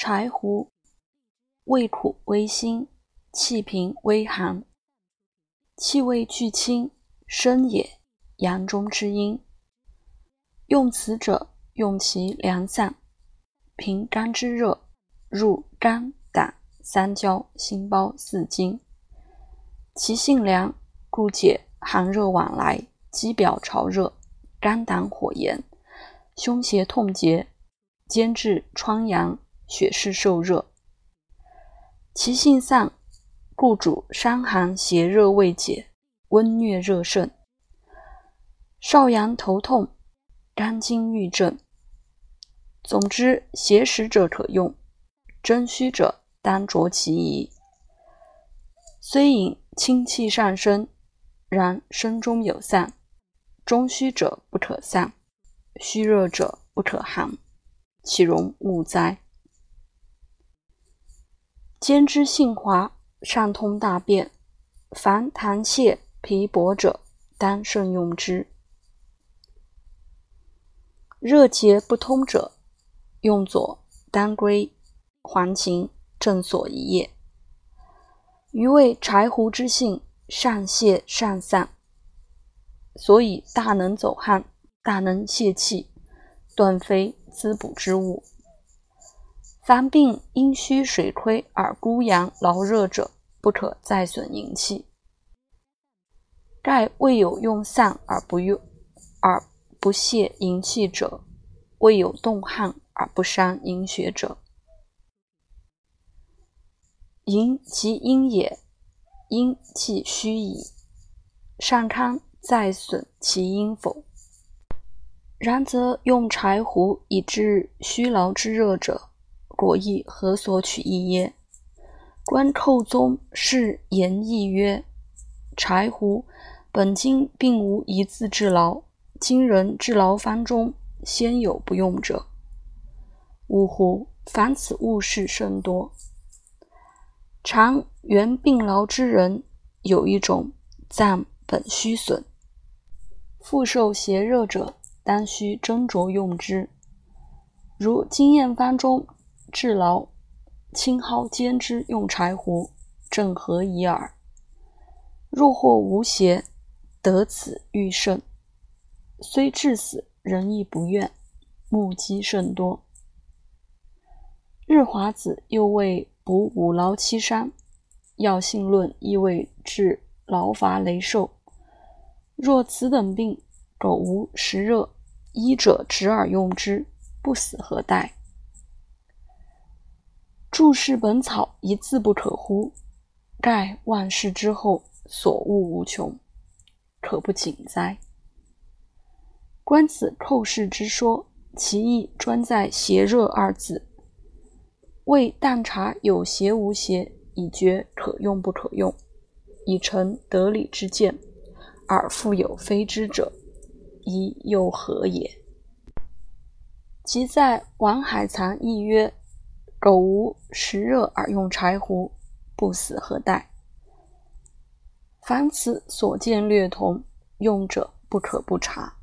柴胡，味苦微辛，气平微寒，气味俱清，生也，阳中之阴。用此者，用其凉散，平肝之热，入肝胆三焦心包四经。其性凉，故解寒热往来，肌表潮热，肝胆火炎，胸胁痛结，兼治疮疡。血湿受热，其性散，故主伤寒邪热未解，温疟热盛，少阳头痛，肝经郁症。总之，邪实者可用，真虚者当着其宜。虽引清气上升，然身中有散，中虚者不可散，虚热者不可寒，其容物哉？兼之性滑，上通大便，凡痰泻、皮薄者，当慎用之。热结不通者，用左当归、黄芩、正所一液。余谓柴胡之性，善泄善散，所以大能走汗，大能泄气，断非滋补之物。凡病阴虚水亏而孤阳劳热者，不可再损营气。盖未有用散而不用而不泄营气者，未有动汗而不伤营血者。营即阴也，阴气虚矣，善康再损其阴否？然则用柴胡以治虚劳之热者。果亦何所取意耶？观寇宗是言义曰：柴胡本经并无一字治劳，今人治劳方中先有不用者。呜呼！凡此物事甚多。常原病劳之人，有一种脏本虚损，复受邪热者，当须斟酌用之。如经验方中。治劳，青蒿煎之用柴胡，正合宜耳。若或无邪，得此愈甚。虽至死，人亦不愿。目击甚多。日华子又谓补五劳七伤，药性论亦谓治劳乏羸瘦。若此等病，苟无实热，医者执而用之，不死何待？注释本草一字不可乎？盖万世之后，所悟无穷，可不谨哉？观此寇氏之说，其意专在邪热二字，为但察有邪无邪，以决可用不可用，以成得理之见，而复有非之者，宜又何也？即在王海藏亦曰。苟无食热而用柴胡，不死何待？凡此所见略同，用者不可不察。